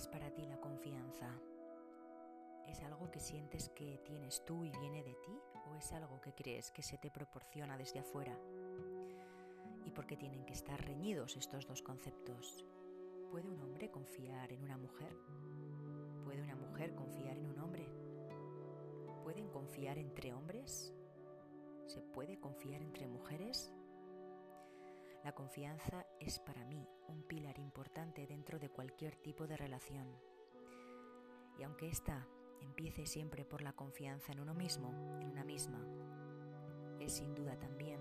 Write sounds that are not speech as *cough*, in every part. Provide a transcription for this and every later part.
es para ti la confianza? ¿Es algo que sientes que tienes tú y viene de ti o es algo que crees que se te proporciona desde afuera? ¿Y por qué tienen que estar reñidos estos dos conceptos? ¿Puede un hombre confiar en una mujer? ¿Puede una mujer confiar en un hombre? ¿Pueden confiar entre hombres? ¿Se puede confiar entre mujeres? La confianza es para mí un pilar importante dentro de cualquier tipo de relación. Y aunque ésta empiece siempre por la confianza en uno mismo, en una misma, es sin duda también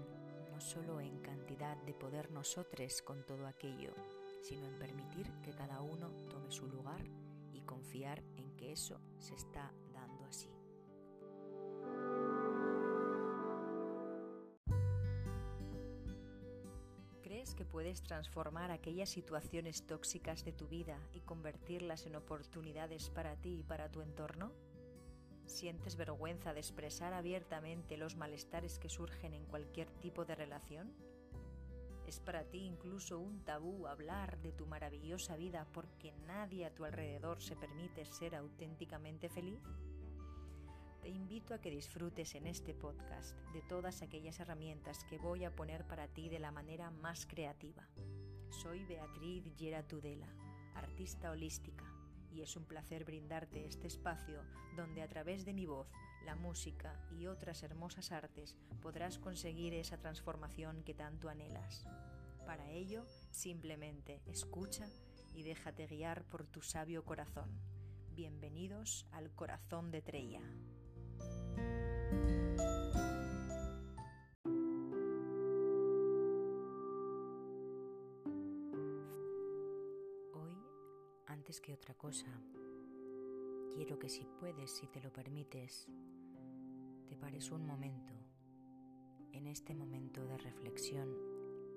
no solo en cantidad de poder nosotros con todo aquello, sino en permitir que cada uno tome su lugar y confiar en que eso se está puedes transformar aquellas situaciones tóxicas de tu vida y convertirlas en oportunidades para ti y para tu entorno? ¿Sientes vergüenza de expresar abiertamente los malestares que surgen en cualquier tipo de relación? ¿Es para ti incluso un tabú hablar de tu maravillosa vida porque nadie a tu alrededor se permite ser auténticamente feliz? Te invito a que disfrutes en este podcast de todas aquellas herramientas que voy a poner para ti de la manera más creativa. Soy Beatriz Gera Tudela, artista holística, y es un placer brindarte este espacio donde a través de mi voz, la música y otras hermosas artes podrás conseguir esa transformación que tanto anhelas. Para ello, simplemente escucha y déjate guiar por tu sabio corazón. Bienvenidos al corazón de Treya. Hoy, antes que otra cosa, quiero que si puedes, si te lo permites, te pares un momento en este momento de reflexión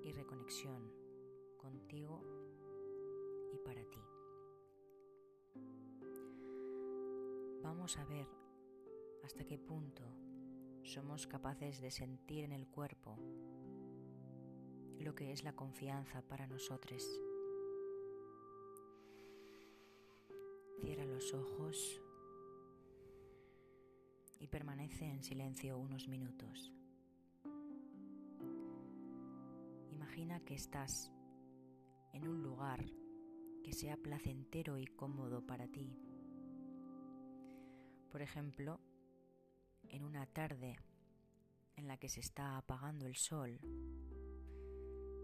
y reconexión contigo y para ti. Vamos a ver hasta qué punto somos capaces de sentir en el cuerpo lo que es la confianza para nosotros. Cierra los ojos y permanece en silencio unos minutos. Imagina que estás en un lugar que sea placentero y cómodo para ti. Por ejemplo, en una tarde en la que se está apagando el sol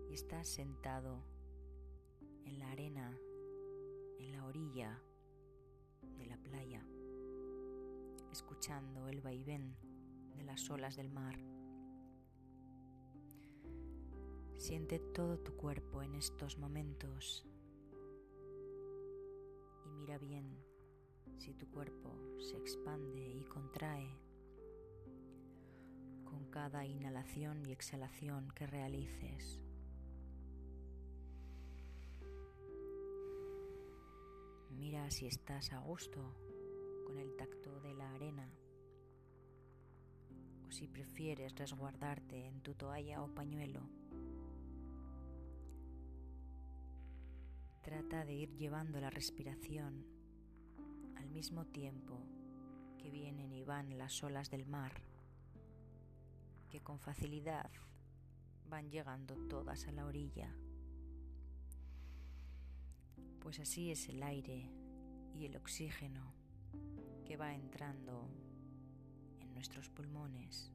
y estás sentado en la arena, en la orilla de la playa, escuchando el vaivén de las olas del mar. Siente todo tu cuerpo en estos momentos y mira bien si tu cuerpo se expande y contrae con cada inhalación y exhalación que realices. Mira si estás a gusto con el tacto de la arena o si prefieres resguardarte en tu toalla o pañuelo. Trata de ir llevando la respiración al mismo tiempo que vienen y van las olas del mar que con facilidad van llegando todas a la orilla. Pues así es el aire y el oxígeno que va entrando en nuestros pulmones,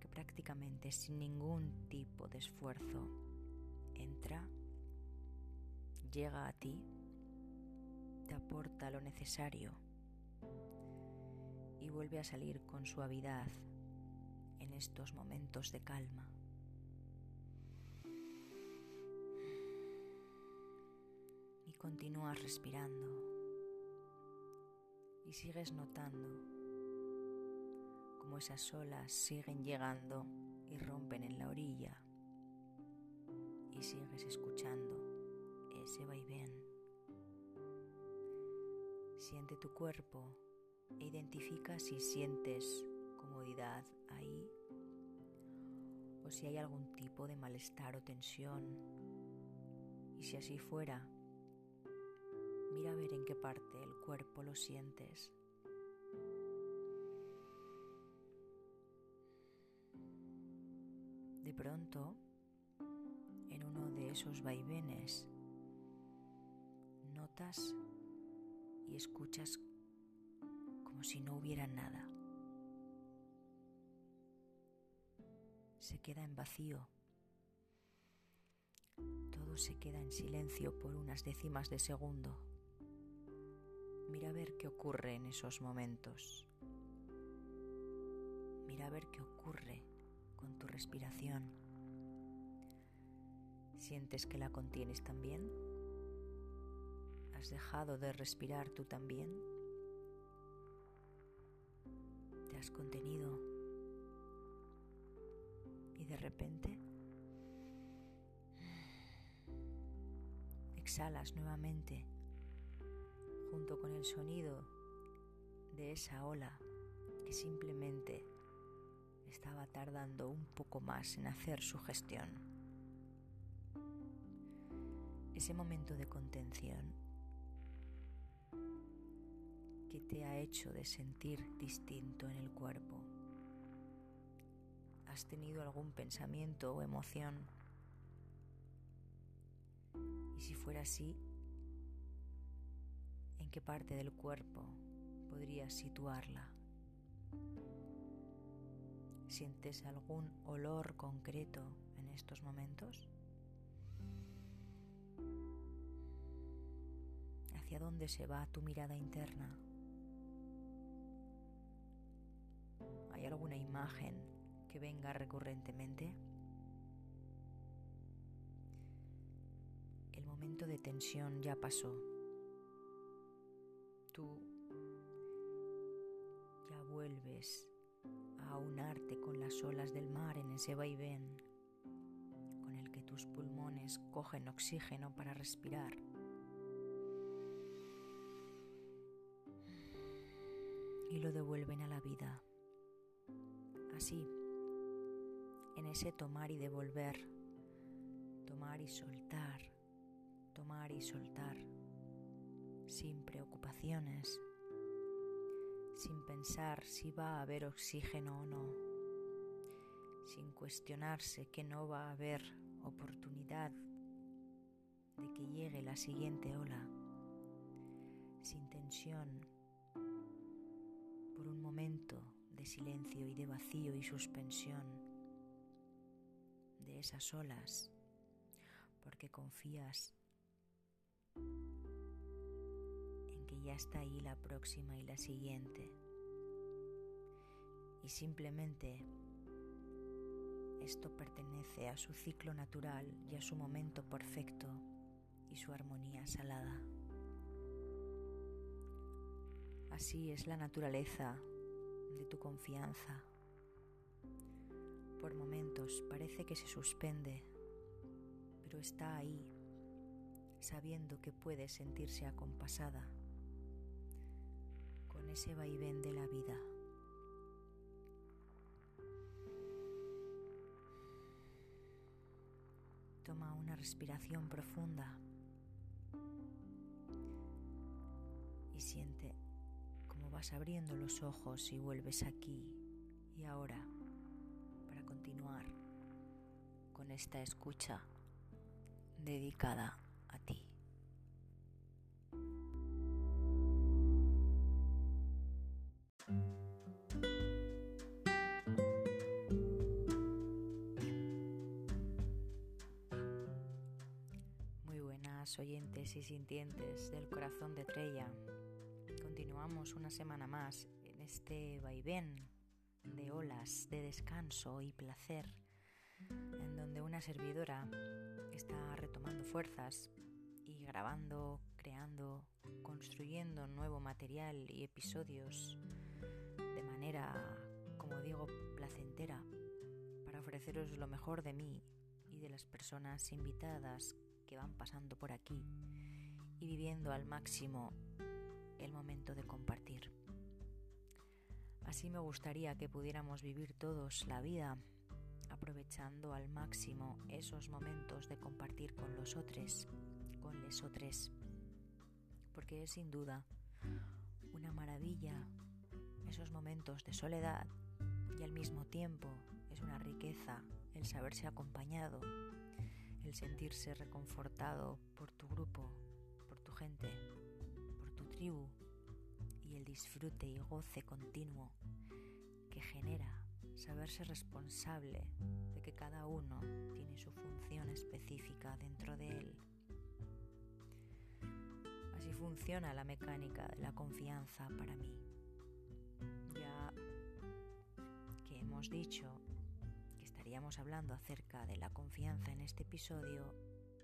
que prácticamente sin ningún tipo de esfuerzo entra, llega a ti, te aporta lo necesario y vuelve a salir con suavidad en estos momentos de calma. Y continúas respirando y sigues notando cómo esas olas siguen llegando y rompen en la orilla y sigues escuchando ese vaivén. Siente tu cuerpo e identifica si sientes comodidad ahí si hay algún tipo de malestar o tensión. Y si así fuera, Mira a ver en qué parte del cuerpo lo sientes. De pronto, en uno de esos vaivenes, notas y escuchas como si no hubiera nada. Se queda en vacío. Todo se queda en silencio por unas décimas de segundo. Mira a ver qué ocurre en esos momentos. Mira a ver qué ocurre con tu respiración. ¿Sientes que la contienes también? ¿Has dejado de respirar tú también? ¿Te has contenido? De repente exhalas nuevamente junto con el sonido de esa ola que simplemente estaba tardando un poco más en hacer su gestión. Ese momento de contención que te ha hecho de sentir distinto en el cuerpo. ¿Has tenido algún pensamiento o emoción? Y si fuera así, ¿en qué parte del cuerpo podrías situarla? ¿Sientes algún olor concreto en estos momentos? ¿Hacia dónde se va tu mirada interna? ¿Hay alguna imagen que venga recurrentemente? El momento de tensión ya pasó. Tú ya vuelves unarte con las olas del mar en ese vaivén con el que tus pulmones cogen oxígeno para respirar. Y lo devuelven a la vida. Así, en ese tomar y devolver, tomar y soltar, tomar y soltar, sin preocupaciones. Sin pensar si va a haber oxígeno o no, sin cuestionarse que no va a haber oportunidad de que llegue la siguiente ola, sin tensión, por un momento de silencio y de vacío y suspensión de esas olas, porque confías ya está ahí la próxima y la siguiente. Y simplemente esto pertenece a su ciclo natural y a su momento perfecto y su armonía salada. Así es la naturaleza de tu confianza. Por momentos parece que se suspende, pero está ahí, sabiendo que puede sentirse acompasada ese vaivén de la vida. Toma una respiración profunda y siente cómo vas abriendo los ojos y vuelves aquí y ahora con esta escucha dedicada a ti. oyentes y sintientes del corazón de Trella. Continuamos una semana más en este vaivén de olas, de descanso y placer, una servidora está retomando fuerzas y grabando, creando, construyendo nuevo material y episodios de manera, como digo, placentera, para ofreceros lo mejor de mí y de las personas invitadas que van pasando por aquí y viviendo al máximo el momento de compartir. Así me gustaría que pudiéramos vivir todos la vida aprovechando al máximo esos momentos de compartir con los otros, con les otros, porque es sin duda una maravilla esos momentos de soledad y al mismo tiempo es una riqueza el saberse acompañado, el sentirse reconfortado por tu grupo, por tu gente, por tu tribu y el disfrute y goce continuo que genera saberse responsable de que cada uno tiene su función específica dentro de él. Así funciona la mecánica de la confianza para mí. Ya que hemos dicho que estaríamos hablando acerca de la confianza en este episodio,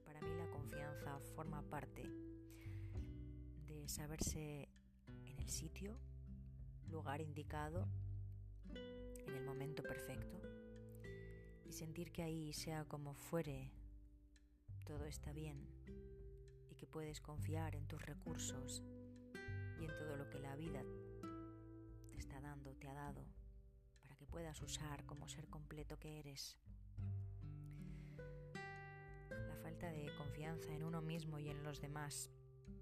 para mí la confianza forma parte de saberse en el sitio, lugar indicado en el momento perfecto y sentir que ahí, sea como fuere, todo está bien y que puedes confiar en tus recursos y en todo lo que la vida te está dando, te ha dado, para que puedas usar como ser completo que eres. La falta de confianza en uno mismo y en los demás,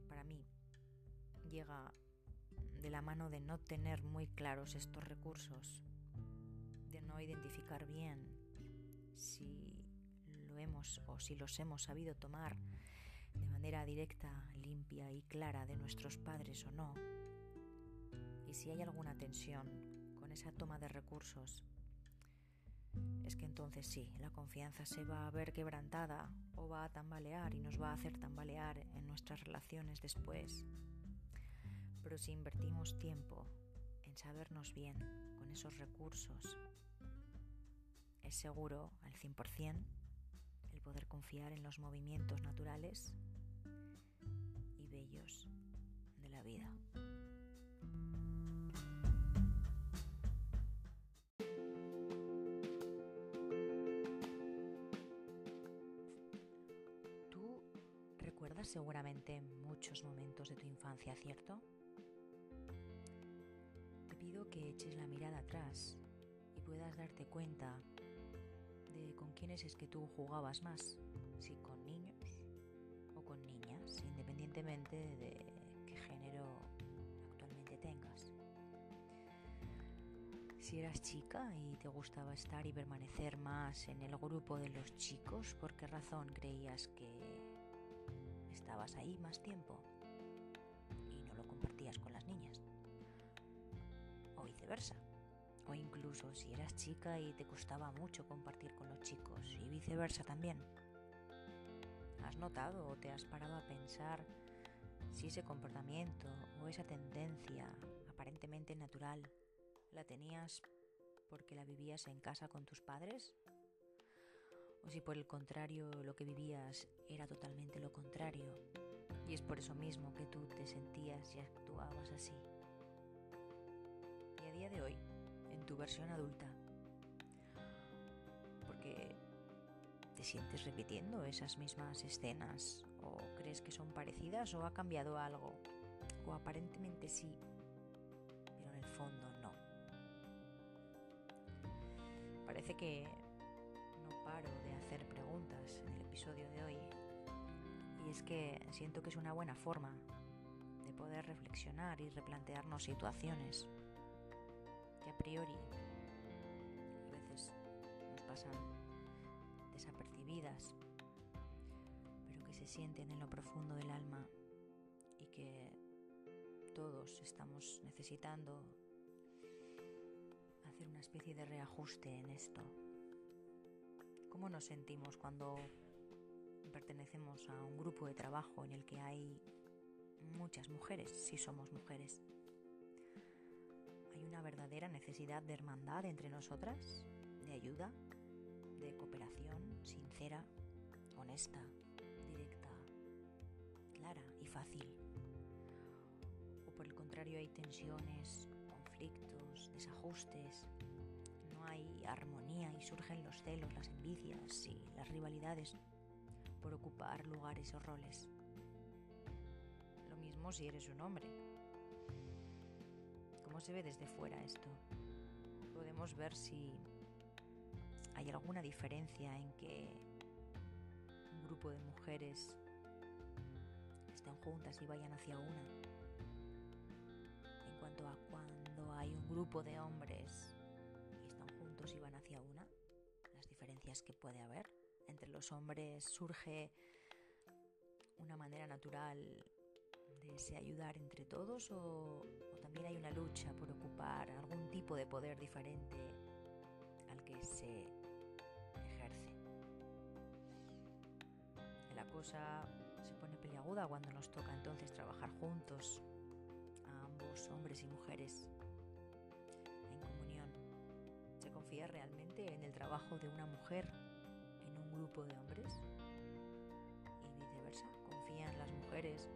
para mí, llega de la mano de no tener muy claros estos recursos no identificar bien si lo hemos o si los hemos sabido tomar de manera directa, limpia y clara de nuestros padres o no, y si hay alguna tensión con esa toma de recursos, es que entonces sí, la confianza se va a ver quebrantada o va a tambalear y nos va a hacer tambalear en nuestras relaciones después. Pero si invertimos tiempo en sabernos bien con esos recursos, es seguro al 100% el poder confiar en los movimientos naturales y bellos de la vida. Tú recuerdas seguramente muchos momentos de tu infancia, ¿cierto? Te pido que eches la mirada atrás y puedas darte cuenta quiénes es que tú jugabas más, si con niños o con niñas, independientemente de qué género actualmente tengas. Si eras chica y te gustaba estar y permanecer más en el grupo de los chicos, ¿por qué razón creías que estabas ahí más tiempo y no lo compartías con las niñas? O viceversa incluso si eras chica y te costaba mucho compartir con los chicos y viceversa también. ¿Has notado o te has parado a pensar si ese comportamiento o esa tendencia aparentemente natural la tenías porque la vivías en casa con tus padres? ¿O si por el contrario lo que vivías era totalmente lo contrario y es por eso mismo que tú te sentías y actuabas así? Y a día de hoy, tu versión adulta. Porque te sientes repitiendo esas mismas escenas o crees que son parecidas o ha cambiado algo o aparentemente sí, pero en el fondo no. Parece que no paro de hacer preguntas en el episodio de hoy y es que siento que es una buena forma de poder reflexionar y replantearnos situaciones que a priori a veces nos pasan desapercibidas, pero que se sienten en lo profundo del alma y que todos estamos necesitando hacer una especie de reajuste en esto. ¿Cómo nos sentimos cuando pertenecemos a un grupo de trabajo en el que hay muchas mujeres, si somos mujeres? Una verdadera necesidad de hermandad entre nosotras, de ayuda, de cooperación sincera, honesta, directa, clara y fácil. O por el contrario hay tensiones, conflictos, desajustes, no hay armonía y surgen los celos, las envidias y las rivalidades por ocupar lugares o roles. Lo mismo si eres un hombre cómo se ve desde fuera esto. Podemos ver si hay alguna diferencia en que un grupo de mujeres estén juntas y vayan hacia una. En cuanto a cuando hay un grupo de hombres y están juntos y van hacia una, las diferencias que puede haber. Entre los hombres surge una manera natural de se ayudar entre todos o, también hay una lucha por ocupar algún tipo de poder diferente al que se ejerce. La cosa se pone peliaguda cuando nos toca entonces trabajar juntos, a ambos hombres y mujeres, en comunión. ¿Se confía realmente en el trabajo de una mujer en un grupo de hombres? Y viceversa, ¿confían las mujeres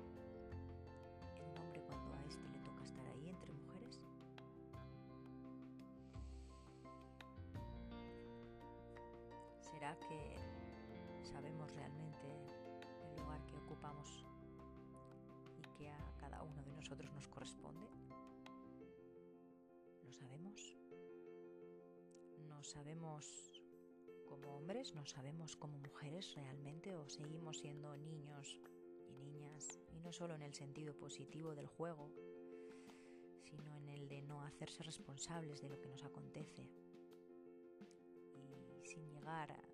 ¿Será que sabemos realmente el lugar que ocupamos y que a cada uno de nosotros nos corresponde? ¿Lo sabemos? ¿No sabemos como hombres? ¿No sabemos como mujeres realmente? ¿O seguimos siendo niños y niñas? Y no solo en el sentido positivo del juego, sino en el de no hacerse responsables de lo que nos acontece y sin llegar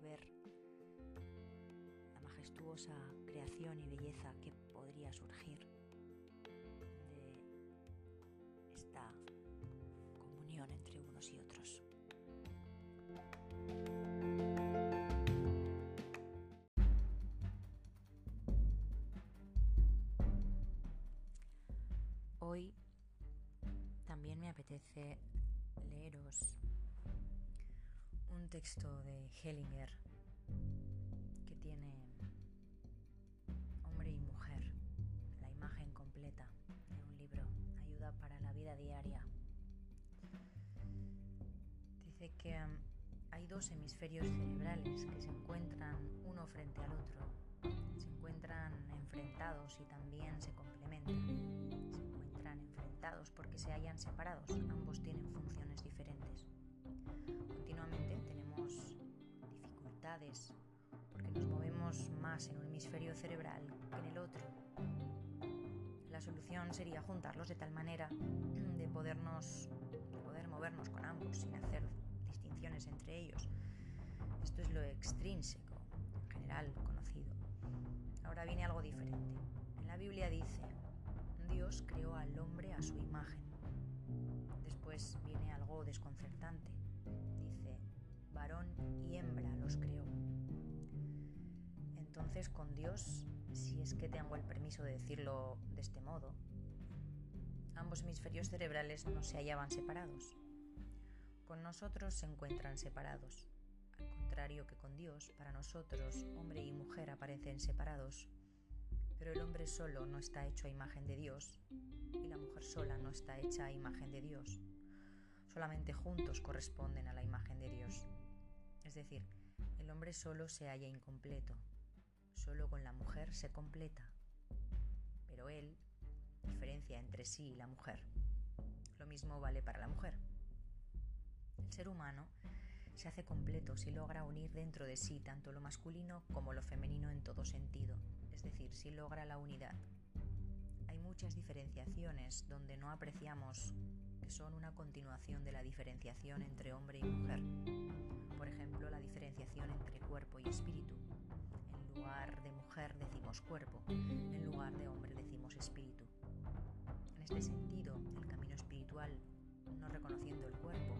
ver la majestuosa creación y belleza que podría surgir de esta comunión entre unos y otros. Hoy también me apetece leeros un texto de Hellinger que tiene hombre y mujer, la imagen completa de un libro, ayuda para la vida diaria. Dice que um, hay dos hemisferios cerebrales que se encuentran uno frente al otro, se encuentran enfrentados y también se complementan. Se encuentran enfrentados porque se hayan separados, ambos tienen funciones diferentes continuamente porque nos movemos más en un hemisferio cerebral que en el otro. La solución sería juntarlos de tal manera de podernos de poder movernos con ambos sin hacer distinciones entre ellos. Esto es lo extrínseco, en general conocido. Ahora viene algo diferente. En la Biblia dice, Dios creó al hombre a su imagen. Después viene algo desconcertante y hembra los creó. Entonces con Dios, si es que tengo el permiso de decirlo de este modo, ambos hemisferios cerebrales no se hallaban separados. Con nosotros se encuentran separados. Al contrario que con Dios, para nosotros hombre y mujer aparecen separados. Pero el hombre solo no está hecho a imagen de Dios y la mujer sola no está hecha a imagen de Dios solamente juntos corresponden a la imagen de Dios. Es decir, el hombre solo se halla incompleto, solo con la mujer se completa, pero él diferencia entre sí y la mujer. Lo mismo vale para la mujer. El ser humano se hace completo si logra unir dentro de sí tanto lo masculino como lo femenino en todo sentido, es decir, si logra la unidad. Hay muchas diferenciaciones donde no apreciamos son una continuación de la diferenciación entre hombre y mujer. Por ejemplo, la diferenciación entre cuerpo y espíritu. En lugar de mujer decimos cuerpo, en lugar de hombre decimos espíritu. En este sentido, el camino espiritual, no reconociendo el cuerpo,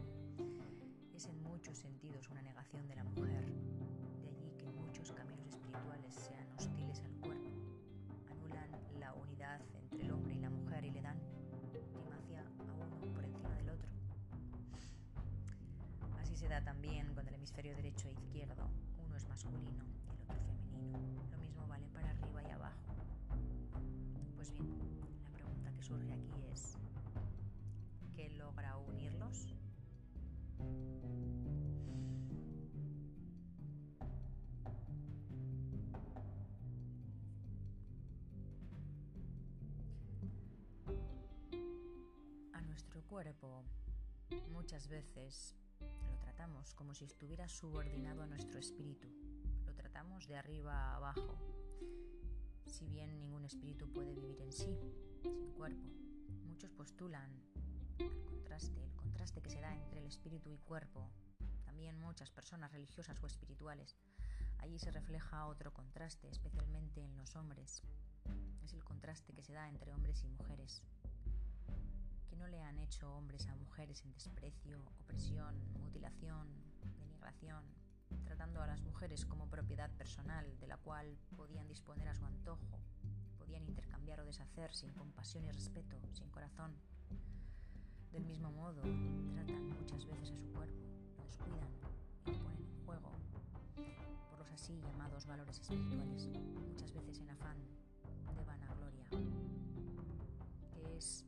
es en muchos sentidos una negación de la mujer. De allí que muchos caminos espirituales sean derecho e izquierdo, uno es masculino y el otro femenino. Lo mismo vale para arriba y abajo. Pues bien, la pregunta que surge aquí es, ¿qué logra unirlos? nuestro cuerpo muchas veces como si estuviera subordinado a nuestro espíritu. Lo tratamos de arriba a abajo. Si bien ningún espíritu puede vivir en sí, sin cuerpo, muchos postulan el contraste, el contraste que se da entre el espíritu y cuerpo. También muchas personas religiosas o espirituales. Allí se refleja otro contraste, especialmente en los hombres. Es el contraste que se da entre hombres y mujeres. No le han hecho hombres a mujeres en desprecio, opresión, mutilación, denigración, tratando a las mujeres como propiedad personal de la cual podían disponer a su antojo, podían intercambiar o deshacer sin compasión y respeto, sin corazón. Del mismo modo, tratan muchas veces a su cuerpo, lo descuidan y lo ponen en juego por los así llamados valores espirituales, muchas veces en afán de vanagloria, que es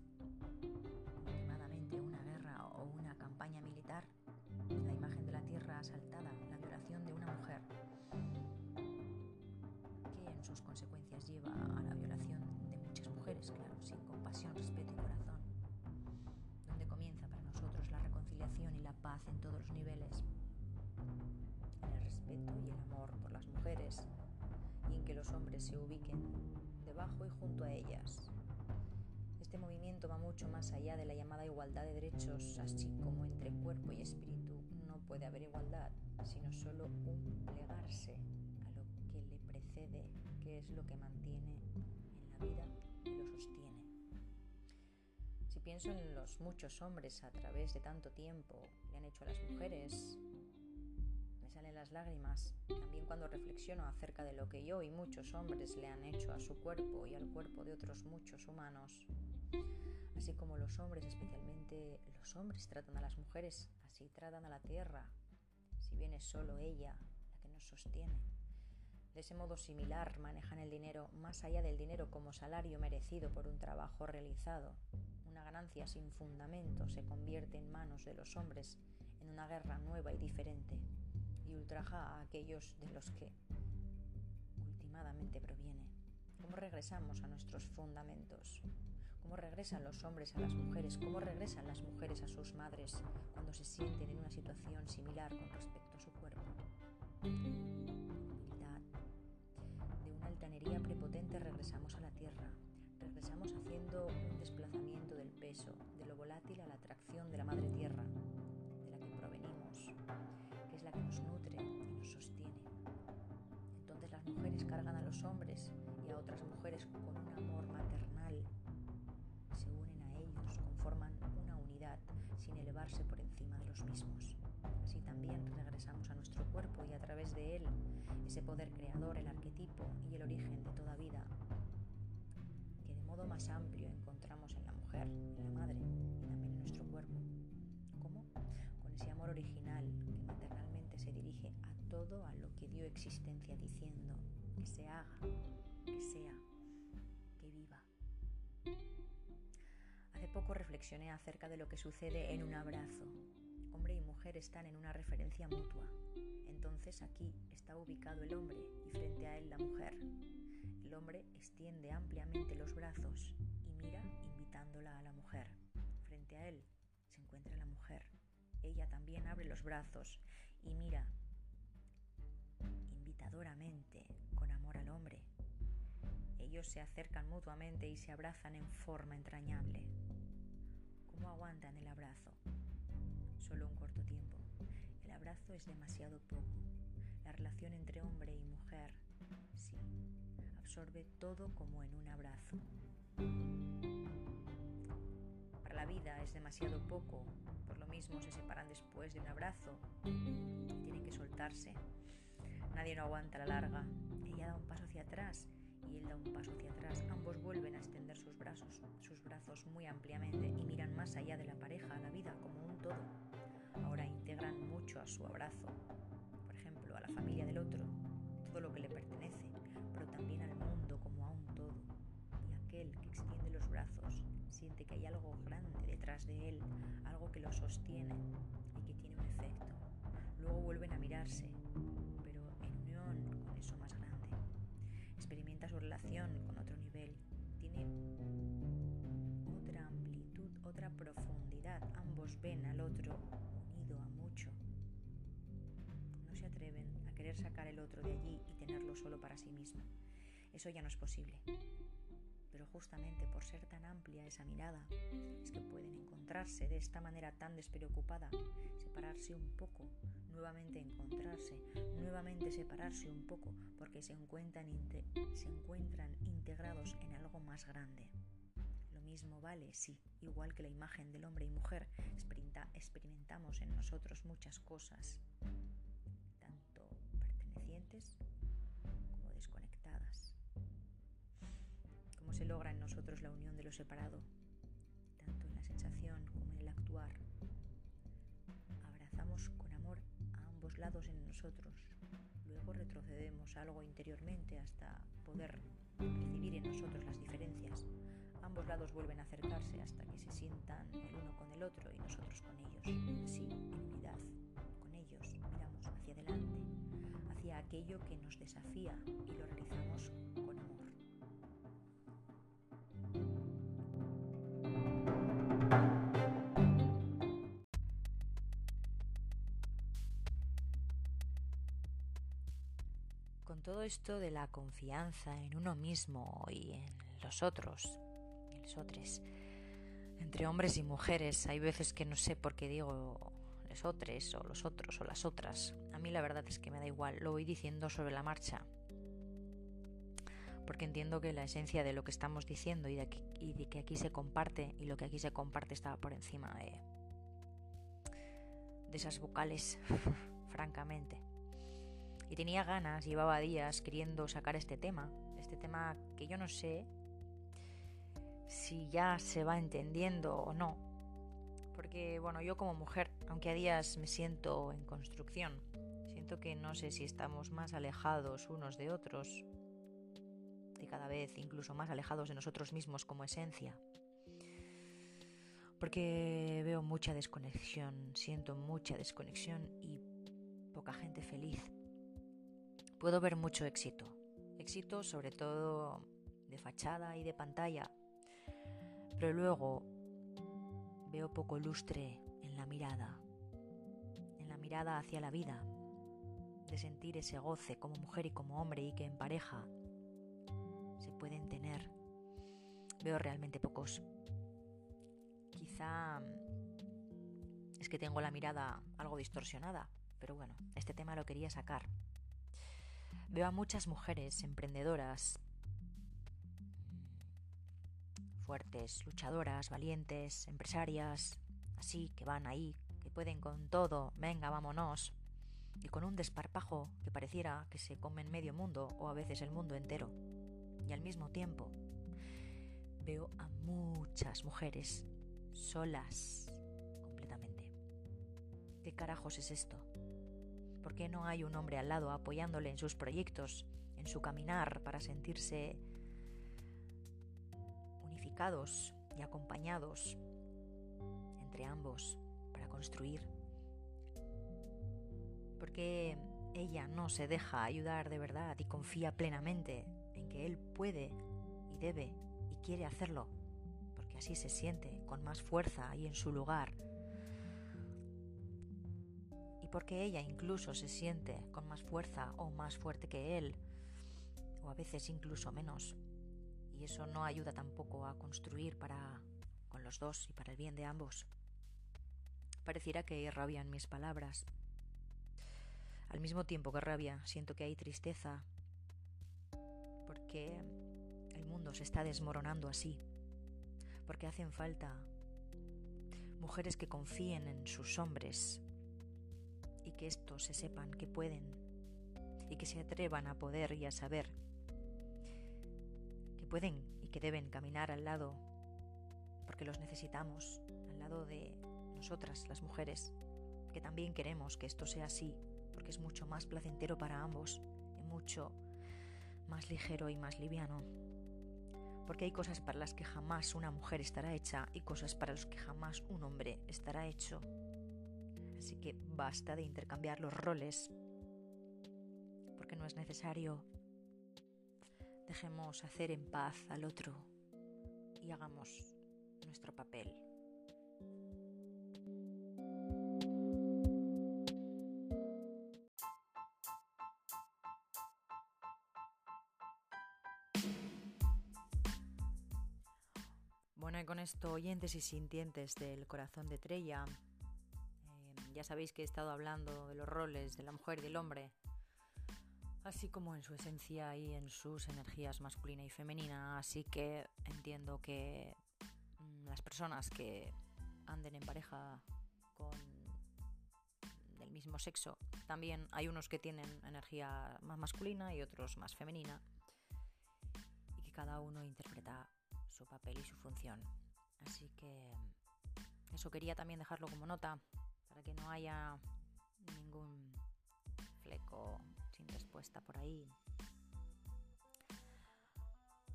sus consecuencias lleva a la violación de muchas mujeres, claro, sin compasión, respeto y corazón. Y la paz en todos los niveles, en el respeto y el amor por las mujeres y en que los hombres se ubiquen debajo y junto a ellas. Este movimiento va mucho más allá de la llamada igualdad de derechos, así como entre cuerpo y espíritu. No puede haber igualdad, sino solo un plegarse que es lo que mantiene en la vida y lo sostiene. Si pienso en los muchos hombres a través de tanto tiempo le han hecho a las mujeres, me salen las lágrimas. También cuando reflexiono acerca de lo que yo y muchos hombres le han hecho a su cuerpo y al cuerpo de otros muchos humanos. Así como los hombres, especialmente los hombres, tratan a las mujeres, así tratan a la tierra, si bien es solo ella la que nos sostiene. De ese modo similar manejan el dinero más allá del dinero como salario merecido por un trabajo realizado una ganancia sin fundamento se convierte en manos de los hombres en una guerra nueva y diferente y ultraja a aquellos de los que ultimadamente proviene. ¿Cómo regresamos a nuestros fundamentos? ¿Cómo regresan los hombres a las mujeres? ¿Cómo regresan las mujeres a sus madres cuando se sienten en una situación similar con respecto a su cuerpo? Altanería prepotente regresamos a la tierra, regresamos haciendo un desplazamiento del peso, de lo volátil a la atracción de la madre tierra, de la que provenimos, que es la que nos nutre y nos sostiene. Entonces las mujeres cargan a los hombres y a otras mujeres con un amor maternal, se unen a ellos, conforman una unidad sin elevarse por encima de los mismos. Así también regresamos a nuestro cuerpo y a través de él, ese poder creador, el arquetipo y el origen de toda vida, modo más amplio encontramos en la mujer, en la madre y también en nuestro cuerpo. ¿Cómo? Con ese amor original que maternalmente se dirige a todo a lo que dio existencia diciendo que se haga, que sea, que viva. Hace poco reflexioné acerca de lo que sucede en un abrazo. Están en una referencia mutua. Entonces aquí está ubicado el hombre y frente a él la mujer el hombre extiende ampliamente los brazos y mira invitándola a la mujer. Frente a él se encuentra la mujer. Ella también abre los brazos y mira invitadoramente con amor al hombre. Ellos se acercan mutuamente y se abrazan en forma entrañable. ¿Cómo aguantan el abrazo? Solo un corto tiempo. El abrazo es demasiado poco. La relación entre hombre y mujer, sí, absorbe todo como en un abrazo. Para la vida es demasiado poco, por lo mismo se separan después de un abrazo tienen que soltarse. Nadie no aguanta la larga. Ella da un paso hacia atrás y él da un paso hacia atrás. Ambos vuelven a extender sus brazos, sus brazos muy ampliamente y miran más allá de la pareja, a la vida como un todo. Ahora integran mucho a su abrazo, por ejemplo, a la familia del otro, todo lo que le pertenece, pero también al mundo como a un todo. Y aquel que extiende los brazos siente que hay algo grande detrás de él, algo que lo sostiene y que tiene un efecto. Luego vuelven a mirarse, pero en unión con eso más grande. Experimenta su relación con otro nivel, tiene otra amplitud, otra profundidad. Ambos ven al otro sacar el otro de allí y tenerlo solo para sí mismo. Eso ya no es posible. Pero justamente por ser tan amplia esa mirada, es que pueden encontrarse de esta manera tan despreocupada, separarse un poco, nuevamente encontrarse, nuevamente separarse un poco, porque se encuentran, se encuentran integrados en algo más grande. Lo mismo vale, sí, igual que la imagen del hombre y mujer, experimentamos en nosotros muchas cosas, como desconectadas se logra en nosotros la unión de lo separado, tanto en la sensación como en el actuar. Abrazamos con amor a ambos lados en nosotros, luego retrocedemos algo interiormente hasta poder percibir en nosotros las diferencias. Ambos lados vuelven a acercarse hasta que se sientan el uno con el otro y nosotros con ellos. Así, en unidad, con ellos, miramos hacia adelante, hacia aquello que nos desafía y lo realizamos con amor. todo esto de la confianza en uno mismo y en los otros, en los otros, entre hombres y mujeres, hay veces que no sé por qué digo otros o los otros o las otras. A mí la verdad es que me da igual, lo voy diciendo sobre la marcha. Porque entiendo que la esencia de lo que estamos diciendo y de, que aquí se comparte y lo que aquí se comparte está por encima de esas vocales, *laughs* francamente y tenía ganas, llevaba días queriendo sacar este tema, este tema que yo no sé si ya se va entendiendo o no. Porque, bueno, yo como mujer, aunque a días me siento en construcción, siento que no sé si estamos más alejados unos de otros y cada vez incluso más alejados de nosotros mismos como esencia. Porque veo mucha desconexión, siento mucha desconexión y poca gente feliz puedo ver mucho éxito. Éxito sobre todo de fachada y de pantalla. Pero luego veo poco lustre la mirada. En la mirada hacia la vida. De sentir ese goce como mujer y como hombre y que en pareja se pueden tener. Veo realmente pocos. Quizá es que tengo la mirada algo distorsionada, pero bueno, este tema lo quería sacar Veo a muchas mujeres emprendedoras, fuertes, luchadoras, valientes, empresarias, así que van ahí, que pueden con todo, venga, vámonos, y con un desparpajo que pareciera que se comen medio mundo o a veces el mundo entero. Y al mismo tiempo veo a muchas mujeres solas completamente. ¿Qué carajos es esto? ¿Por qué no hay un hombre al lado apoyándole en sus proyectos, en su caminar para sentirse unificados y acompañados entre ambos para construir? ¿Por qué ella no se deja ayudar de verdad y confía plenamente en que él puede y debe y quiere hacerlo? Porque así se siente con más fuerza y en su lugar porque ella incluso se siente con más fuerza o más fuerte que él, o a veces incluso menos. Y eso no ayuda tampoco a construir para con los dos y para el bien de ambos. Pareciera que hay rabia en mis palabras. Al mismo tiempo que rabia, siento que hay tristeza, porque el mundo se está desmoronando así, porque hacen falta mujeres que confíen en sus hombres, y que estos se sepan que pueden y que se atrevan a poder y a saber que pueden y que deben caminar al lado porque los necesitamos, al lado de nosotras las mujeres, que también queremos que esto sea así, porque es mucho más placentero para ambos y mucho más ligero y más liviano. Porque hay cosas para las que jamás una mujer estará hecha y cosas para las que jamás un hombre estará hecho. Así que basta de intercambiar los roles, porque no es necesario. Dejemos hacer en paz al otro y hagamos nuestro papel. Con esto, oyentes y sintientes del corazón de Trella, eh, ya sabéis que he estado hablando de los roles de la mujer y del hombre, así como en su esencia y en sus energías masculina y femenina, así que entiendo que mm, las personas que anden en pareja con del mismo sexo, también hay unos que tienen energía más masculina y otros más femenina, y que cada uno interpreta papel y su función. Así que eso quería también dejarlo como nota para que no haya ningún fleco sin respuesta por ahí.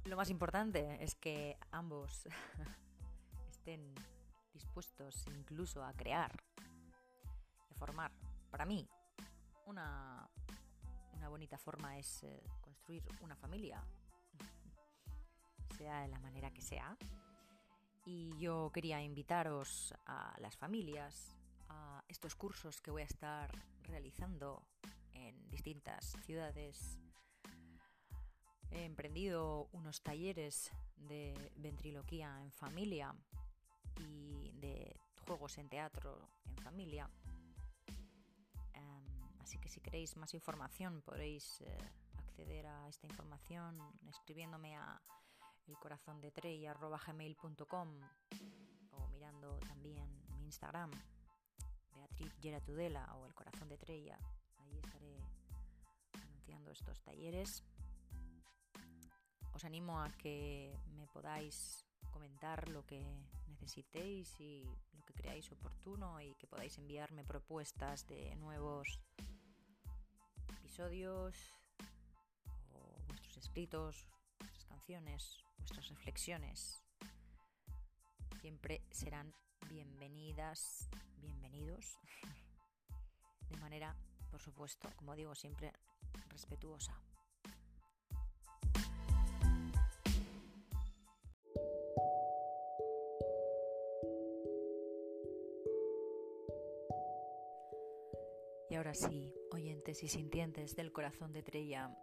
Lo más importante es que ambos *laughs* estén dispuestos incluso a crear y formar. Para mí, una, una bonita forma es eh, construir una familia sea de la manera que sea. Y yo quería invitaros a las familias a estos cursos que voy a estar realizando en distintas ciudades. He emprendido unos talleres de ventriloquía en familia y de juegos en teatro en familia. Em, así que si queréis más información podéis eh, acceder a esta información escribiéndome a el o mirando también mi Instagram, Beatriz Geratudela o el corazón de Trella. Ahí estaré anunciando estos talleres. Os animo a que me podáis comentar lo que necesitéis y lo que creáis oportuno y que podáis enviarme propuestas de nuevos episodios o vuestros escritos, vuestras reflexiones siempre serán bienvenidas, bienvenidos, *laughs* de manera, por supuesto, como digo siempre, respetuosa. Y ahora sí, oyentes y sintientes del corazón de Trella,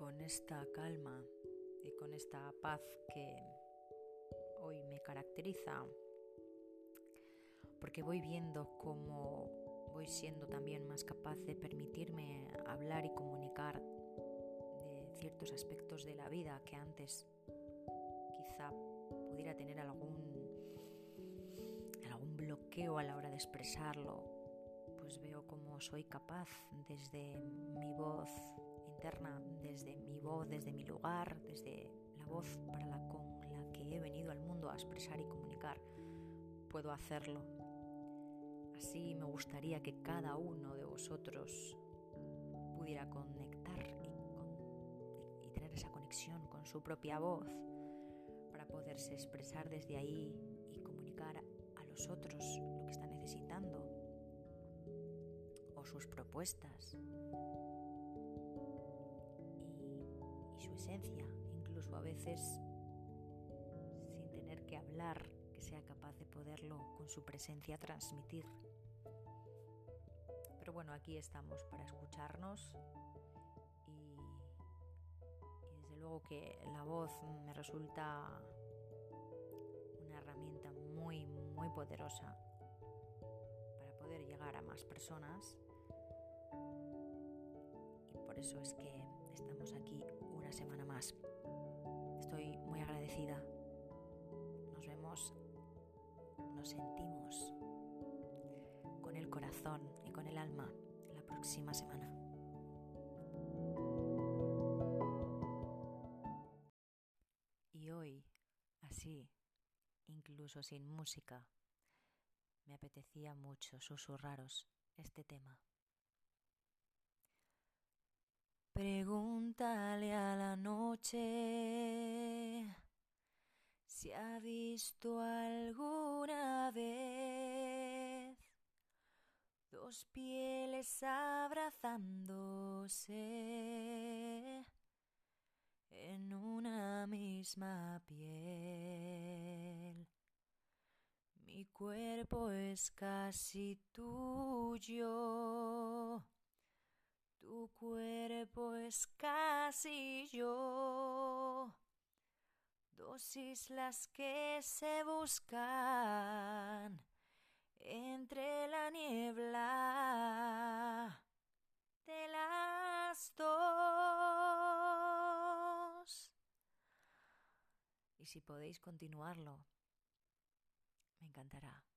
con esta calma y con esta paz que hoy me caracteriza, porque voy viendo cómo voy siendo también más capaz de permitirme hablar y comunicar de ciertos aspectos de la vida que antes quizá pudiera tener algún algún bloqueo a la hora de expresarlo, pues veo cómo soy capaz desde mi voz desde mi voz, desde mi lugar, desde la voz para la con la que he venido al mundo a expresar y comunicar, puedo hacerlo. Así me gustaría que cada uno de vosotros pudiera conectar y, y tener esa conexión con su propia voz para poderse expresar desde ahí y comunicar a los otros lo que están necesitando o sus propuestas su esencia, incluso a veces sin tener que hablar, que sea capaz de poderlo con su presencia transmitir. Pero bueno, aquí estamos para escucharnos y, desde luego que la voz me resulta una herramienta muy, muy poderosa para poder llegar a más personas y por eso es que estamos aquí semana más. Estoy muy agradecida. Nos vemos, nos sentimos con el corazón y con el alma la próxima semana. Y hoy, así, incluso sin música, me apetecía mucho susurraros este tema. Pregúntale a la noche si ha visto alguna vez dos pieles abrazándose en una misma piel. Mi cuerpo es casi tuyo tu cuerpo es casi yo, dos islas que se buscan entre la niebla de las dos. Y si podéis continuarlo, me encantará.